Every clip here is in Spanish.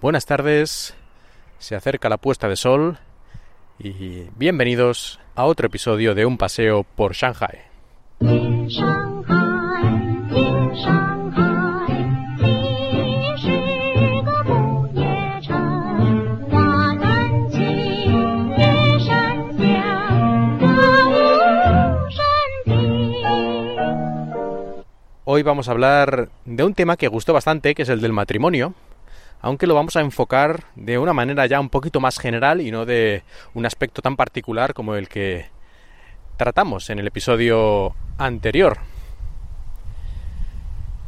Buenas tardes, se acerca la puesta de sol y bienvenidos a otro episodio de Un paseo por Shanghai. Hoy vamos a hablar de un tema que gustó bastante, que es el del matrimonio, aunque lo vamos a enfocar de una manera ya un poquito más general y no de un aspecto tan particular como el que tratamos en el episodio anterior.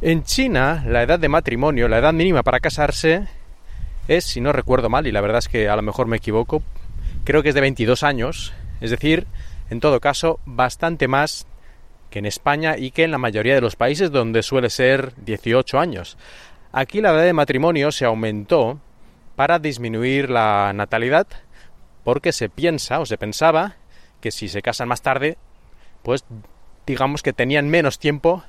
En China, la edad de matrimonio, la edad mínima para casarse, es, si no recuerdo mal, y la verdad es que a lo mejor me equivoco, creo que es de 22 años, es decir, en todo caso, bastante más que en España y que en la mayoría de los países donde suele ser 18 años. Aquí la edad de matrimonio se aumentó para disminuir la natalidad porque se piensa o se pensaba que si se casan más tarde, pues digamos que tenían menos tiempo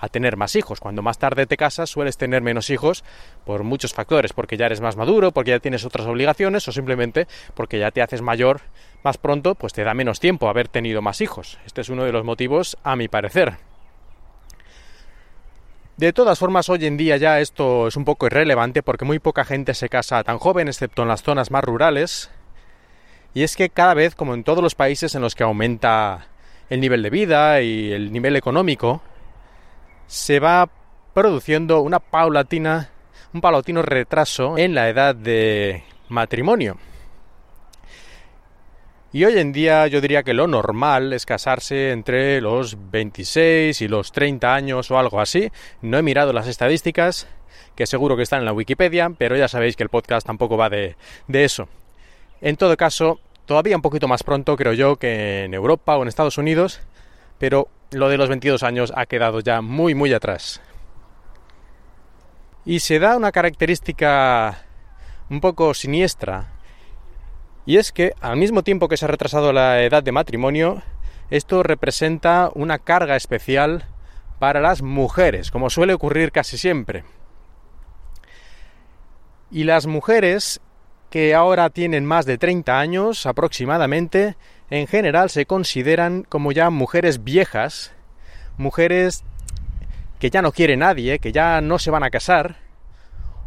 a tener más hijos. Cuando más tarde te casas sueles tener menos hijos por muchos factores, porque ya eres más maduro, porque ya tienes otras obligaciones o simplemente porque ya te haces mayor más pronto, pues te da menos tiempo haber tenido más hijos. Este es uno de los motivos, a mi parecer. De todas formas, hoy en día ya esto es un poco irrelevante porque muy poca gente se casa tan joven, excepto en las zonas más rurales. Y es que cada vez, como en todos los países en los que aumenta el nivel de vida y el nivel económico, se va produciendo una paulatina, un paulatino retraso en la edad de matrimonio. Y hoy en día yo diría que lo normal es casarse entre los 26 y los 30 años o algo así. No he mirado las estadísticas, que seguro que están en la Wikipedia, pero ya sabéis que el podcast tampoco va de, de eso. En todo caso, todavía un poquito más pronto creo yo que en Europa o en Estados Unidos, pero lo de los 22 años ha quedado ya muy muy atrás. Y se da una característica un poco siniestra, y es que al mismo tiempo que se ha retrasado la edad de matrimonio, esto representa una carga especial para las mujeres, como suele ocurrir casi siempre. Y las mujeres que ahora tienen más de 30 años aproximadamente, en general se consideran como ya mujeres viejas, mujeres que ya no quiere nadie, que ya no se van a casar,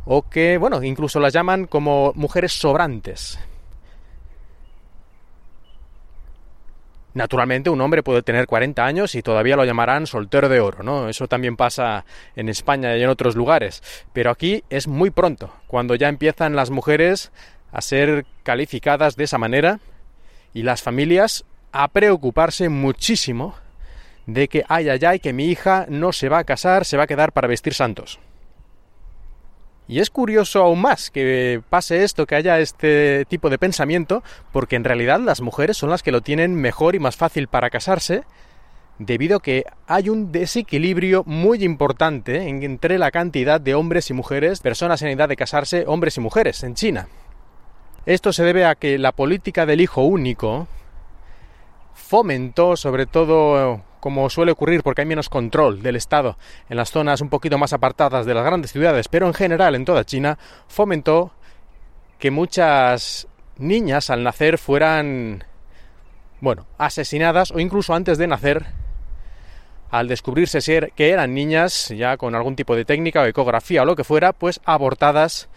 o que, bueno, incluso las llaman como mujeres sobrantes. Naturalmente un hombre puede tener 40 años y todavía lo llamarán soltero de oro, ¿no? Eso también pasa en España y en otros lugares. Pero aquí es muy pronto, cuando ya empiezan las mujeres a ser calificadas de esa manera y las familias a preocuparse muchísimo de que, ay, ay, ay, que mi hija no se va a casar, se va a quedar para vestir santos. Y es curioso aún más que pase esto, que haya este tipo de pensamiento, porque en realidad las mujeres son las que lo tienen mejor y más fácil para casarse, debido a que hay un desequilibrio muy importante entre la cantidad de hombres y mujeres, personas en edad de casarse, hombres y mujeres, en China. Esto se debe a que la política del hijo único fomentó sobre todo como suele ocurrir porque hay menos control del Estado en las zonas un poquito más apartadas de las grandes ciudades, pero en general en toda China, fomentó que muchas niñas al nacer fueran, bueno, asesinadas o incluso antes de nacer, al descubrirse ser que eran niñas, ya con algún tipo de técnica o ecografía o lo que fuera, pues abortadas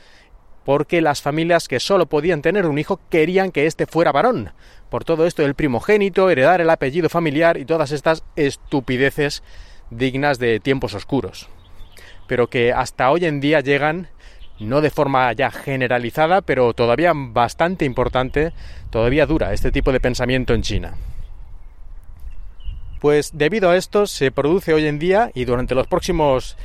porque las familias que solo podían tener un hijo querían que éste fuera varón. Por todo esto el primogénito, heredar el apellido familiar y todas estas estupideces dignas de tiempos oscuros. Pero que hasta hoy en día llegan, no de forma ya generalizada, pero todavía bastante importante, todavía dura este tipo de pensamiento en China. Pues debido a esto se produce hoy en día y durante los próximos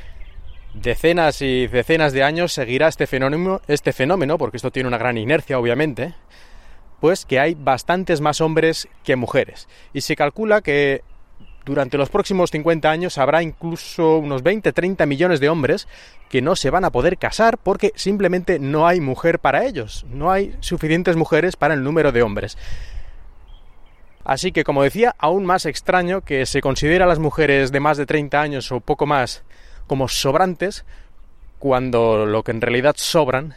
decenas y decenas de años seguirá este fenómeno, este fenómeno, porque esto tiene una gran inercia obviamente, pues que hay bastantes más hombres que mujeres. Y se calcula que durante los próximos 50 años habrá incluso unos 20-30 millones de hombres que no se van a poder casar porque simplemente no hay mujer para ellos, no hay suficientes mujeres para el número de hombres. Así que, como decía, aún más extraño que se considera a las mujeres de más de 30 años o poco más como sobrantes, cuando lo que en realidad sobran,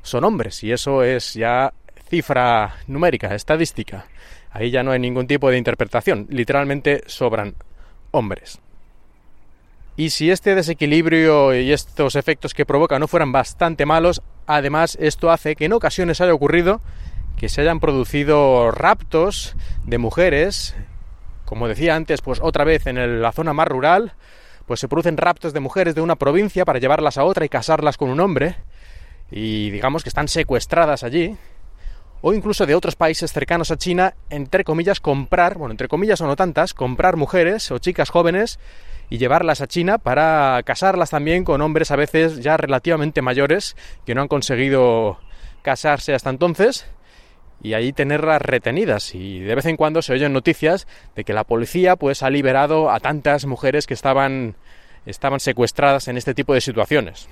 son hombres y eso es ya cifra numérica, estadística. Ahí ya no hay ningún tipo de interpretación, literalmente sobran hombres. Y si este desequilibrio y estos efectos que provoca no fueran bastante malos, además esto hace que en ocasiones haya ocurrido que se hayan producido raptos de mujeres, como decía antes, pues otra vez en la zona más rural, pues se producen raptos de mujeres de una provincia para llevarlas a otra y casarlas con un hombre, y digamos que están secuestradas allí, o incluso de otros países cercanos a China, entre comillas, comprar, bueno, entre comillas o no tantas, comprar mujeres o chicas jóvenes y llevarlas a China para casarlas también con hombres a veces ya relativamente mayores que no han conseguido casarse hasta entonces y ahí tenerlas retenidas y de vez en cuando se oyen noticias de que la policía pues ha liberado a tantas mujeres que estaban estaban secuestradas en este tipo de situaciones.